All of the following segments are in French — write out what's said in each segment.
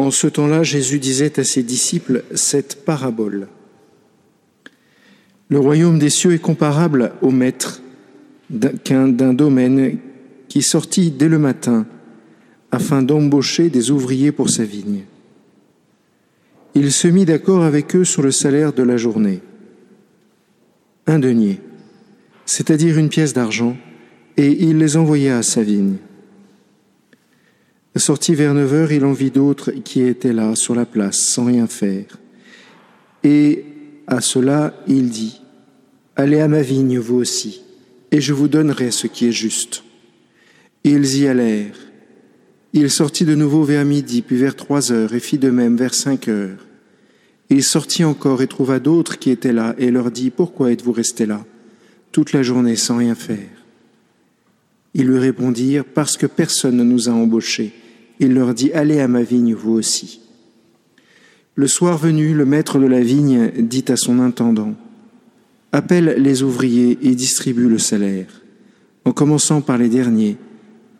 En ce temps-là, Jésus disait à ses disciples cette parabole. Le royaume des cieux est comparable au maître d'un domaine qui sortit dès le matin afin d'embaucher des ouvriers pour sa vigne. Il se mit d'accord avec eux sur le salaire de la journée. Un denier, c'est-à-dire une pièce d'argent, et il les envoya à sa vigne. Sorti vers neuf heures, il en vit d'autres qui étaient là, sur la place, sans rien faire. Et à cela, il dit, Allez à ma vigne, vous aussi, et je vous donnerai ce qui est juste. Ils y allèrent. Il sortit de nouveau vers midi, puis vers trois heures, et fit de même vers cinq heures. Il sortit encore et trouva d'autres qui étaient là, et leur dit, Pourquoi êtes-vous restés là, toute la journée sans rien faire? Ils lui répondirent, Parce que personne ne nous a embauchés. Il leur dit, Allez à ma vigne, vous aussi. Le soir venu, le maître de la vigne dit à son intendant, Appelle les ouvriers et distribue le salaire, en commençant par les derniers,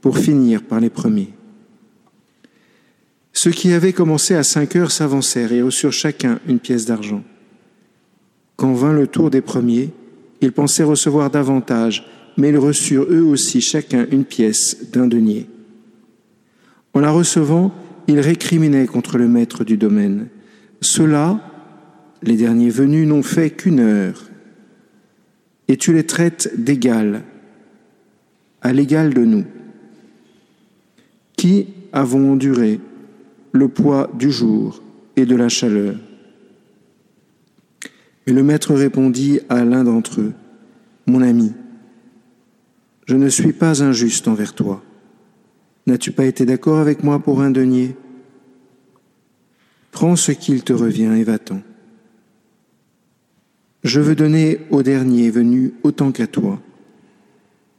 pour finir par les premiers. Ceux qui avaient commencé à cinq heures s'avancèrent et reçurent chacun une pièce d'argent. Quand vint le tour des premiers, ils pensaient recevoir davantage, mais ils reçurent eux aussi chacun une pièce d'un denier. En la recevant, ils récriminaient contre le maître du domaine. Ceux-là, les derniers venus, n'ont fait qu'une heure, et tu les traites d'égal, à l'égal de nous, qui avons enduré le poids du jour et de la chaleur? Et le maître répondit à l'un d'entre eux, Mon ami, je ne suis pas injuste envers toi. N'as-tu pas été d'accord avec moi pour un denier? Prends ce qu'il te revient et va-t'en. Je veux donner au dernier venu autant qu'à toi.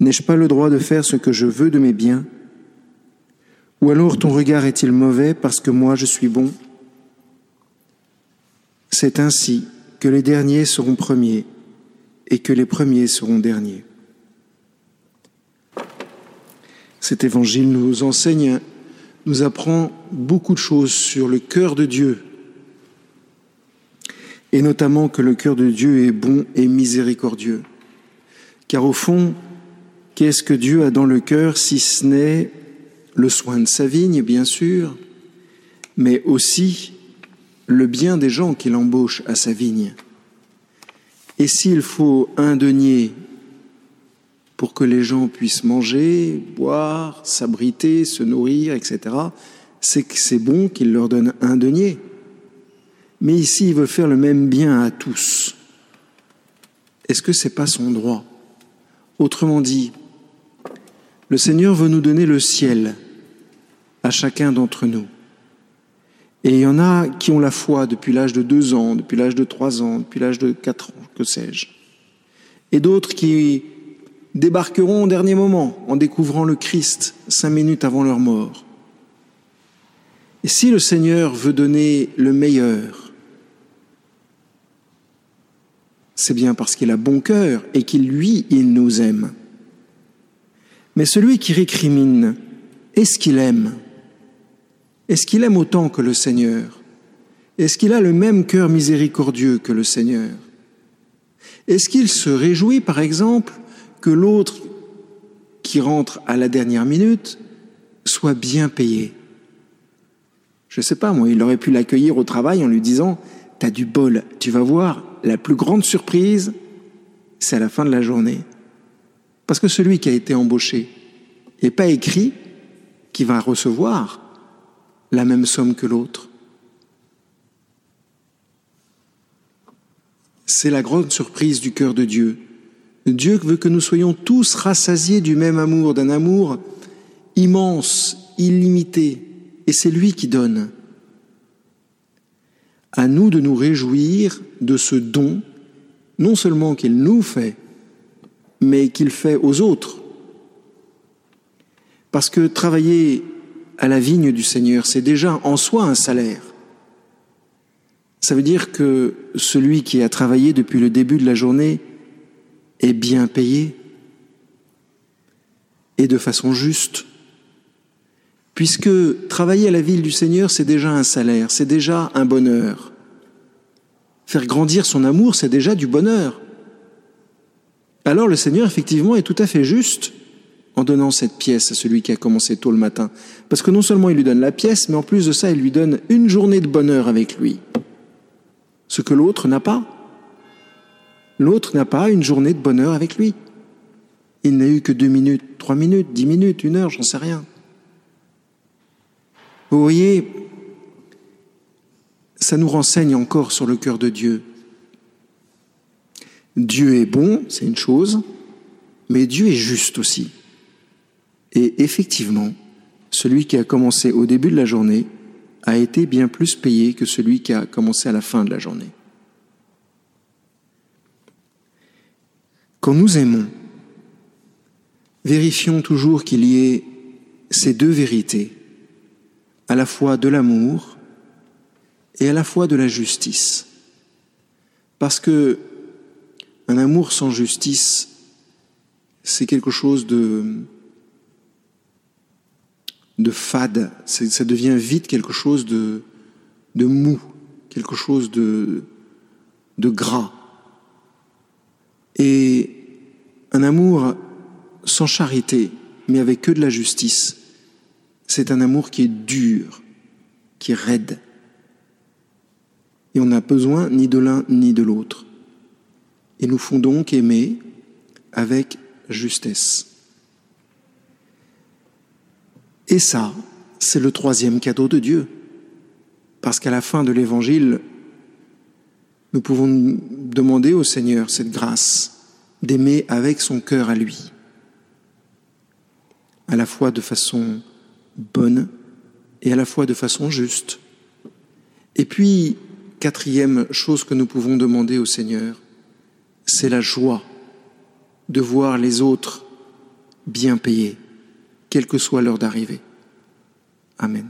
N'ai-je pas le droit de faire ce que je veux de mes biens? Ou alors ton regard est-il mauvais parce que moi je suis bon? C'est ainsi que les derniers seront premiers et que les premiers seront derniers. Cet évangile nous enseigne, nous apprend beaucoup de choses sur le cœur de Dieu, et notamment que le cœur de Dieu est bon et miséricordieux. Car au fond, qu'est-ce que Dieu a dans le cœur si ce n'est le soin de sa vigne, bien sûr, mais aussi le bien des gens qu'il embauche à sa vigne. Et s'il faut un denier pour que les gens puissent manger, boire, s'abriter, se nourrir, etc., c'est que c'est bon qu'il leur donne un denier. Mais ici, il veut faire le même bien à tous. Est-ce que ce n'est pas son droit? Autrement dit, le Seigneur veut nous donner le ciel à chacun d'entre nous. Et il y en a qui ont la foi depuis l'âge de deux ans, depuis l'âge de trois ans, depuis l'âge de quatre ans, que sais-je. Et d'autres qui débarqueront au dernier moment en découvrant le Christ cinq minutes avant leur mort. Et si le Seigneur veut donner le meilleur, c'est bien parce qu'il a bon cœur et qu'il, lui, il nous aime. Mais celui qui récrimine, est-ce qu'il aime? Est-ce qu'il aime autant que le Seigneur? Est-ce qu'il a le même cœur miséricordieux que le Seigneur? Est-ce qu'il se réjouit, par exemple, que l'autre qui rentre à la dernière minute soit bien payé Je ne sais pas, moi, il aurait pu l'accueillir au travail en lui disant T'as du bol, tu vas voir, la plus grande surprise, c'est à la fin de la journée. Parce que celui qui a été embauché n'est pas écrit qu'il va recevoir la même somme que l'autre. C'est la grande surprise du cœur de Dieu. Dieu veut que nous soyons tous rassasiés du même amour, d'un amour immense, illimité, et c'est lui qui donne. À nous de nous réjouir de ce don, non seulement qu'il nous fait, mais qu'il fait aux autres. Parce que travailler à la vigne du Seigneur, c'est déjà en soi un salaire. Ça veut dire que celui qui a travaillé depuis le début de la journée est bien payé et de façon juste. Puisque travailler à la ville du Seigneur, c'est déjà un salaire, c'est déjà un bonheur. Faire grandir son amour, c'est déjà du bonheur. Alors le Seigneur, effectivement, est tout à fait juste en donnant cette pièce à celui qui a commencé tôt le matin. Parce que non seulement il lui donne la pièce, mais en plus de ça, il lui donne une journée de bonheur avec lui. Ce que l'autre n'a pas. L'autre n'a pas une journée de bonheur avec lui. Il n'a eu que deux minutes, trois minutes, dix minutes, une heure, j'en sais rien. Vous voyez, ça nous renseigne encore sur le cœur de Dieu. Dieu est bon, c'est une chose, mais Dieu est juste aussi. Et effectivement, celui qui a commencé au début de la journée a été bien plus payé que celui qui a commencé à la fin de la journée. Quand nous aimons, vérifions toujours qu'il y ait ces deux vérités, à la fois de l'amour et à la fois de la justice. Parce que un amour sans justice, c'est quelque chose de, de fade, ça devient vite quelque chose de, de mou, quelque chose de, de gras. Et un amour sans charité, mais avec que de la justice, c'est un amour qui est dur, qui est raide. Et on n'a besoin ni de l'un ni de l'autre. Et nous font donc aimer avec justesse. Et ça, c'est le troisième cadeau de Dieu. Parce qu'à la fin de l'Évangile, nous pouvons demander au Seigneur cette grâce d'aimer avec son cœur à lui, à la fois de façon bonne et à la fois de façon juste. Et puis, quatrième chose que nous pouvons demander au Seigneur, c'est la joie de voir les autres bien payés, quelle que soit l'heure d'arrivée. Amen.